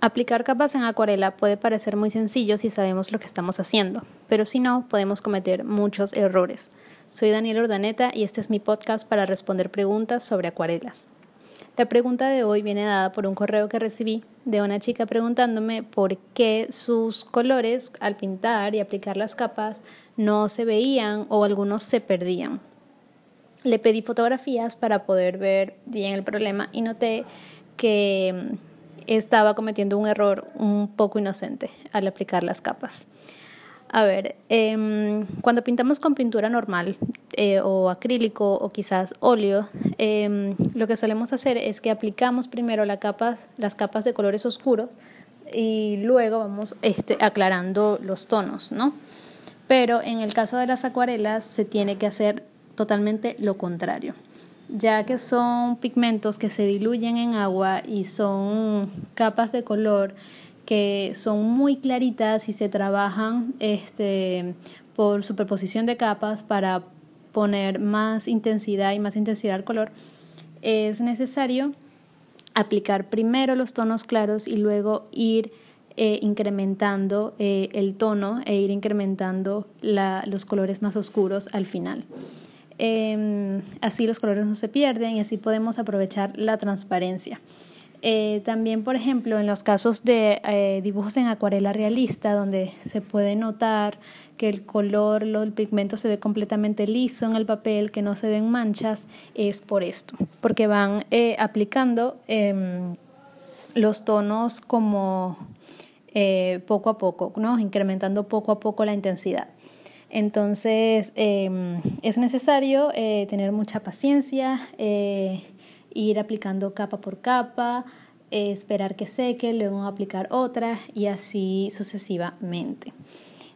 Aplicar capas en acuarela puede parecer muy sencillo si sabemos lo que estamos haciendo, pero si no, podemos cometer muchos errores. Soy Daniel Ordaneta y este es mi podcast para responder preguntas sobre acuarelas. La pregunta de hoy viene dada por un correo que recibí de una chica preguntándome por qué sus colores al pintar y aplicar las capas no se veían o algunos se perdían. Le pedí fotografías para poder ver bien el problema y noté que estaba cometiendo un error un poco inocente al aplicar las capas. A ver, em, cuando pintamos con pintura normal eh, o acrílico o quizás óleo, em, lo que solemos hacer es que aplicamos primero la las capas de colores oscuros y luego vamos este, aclarando los tonos, ¿no? Pero en el caso de las acuarelas se tiene que hacer totalmente lo contrario ya que son pigmentos que se diluyen en agua y son capas de color que son muy claritas y se trabajan este, por superposición de capas para poner más intensidad y más intensidad al color, es necesario aplicar primero los tonos claros y luego ir eh, incrementando eh, el tono e ir incrementando los colores más oscuros al final. Em, así los colores no se pierden y así podemos aprovechar la transparencia. Eh, también, por ejemplo, en los casos de eh, dibujos en acuarela realista, donde se puede notar que el color, el pigmento se ve completamente liso en el papel, que no se ven manchas, es por esto, porque van eh, aplicando em, los tonos como poco a poco, ¿no? incrementando poco a poco la intensidad. Entonces em, es necesario eh, tener mucha paciencia, eh, ir aplicando capa por capa, eh, esperar que seque, luego aplicar otra y así sucesivamente.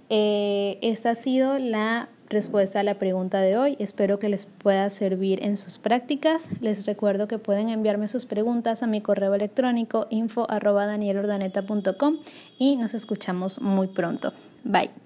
esta ha sido la respuesta a la pregunta de hoy. Espero que les pueda servir en sus prácticas. Les recuerdo que pueden enviarme sus preguntas a mi correo electrónico info y nos escuchamos muy pronto. Bye.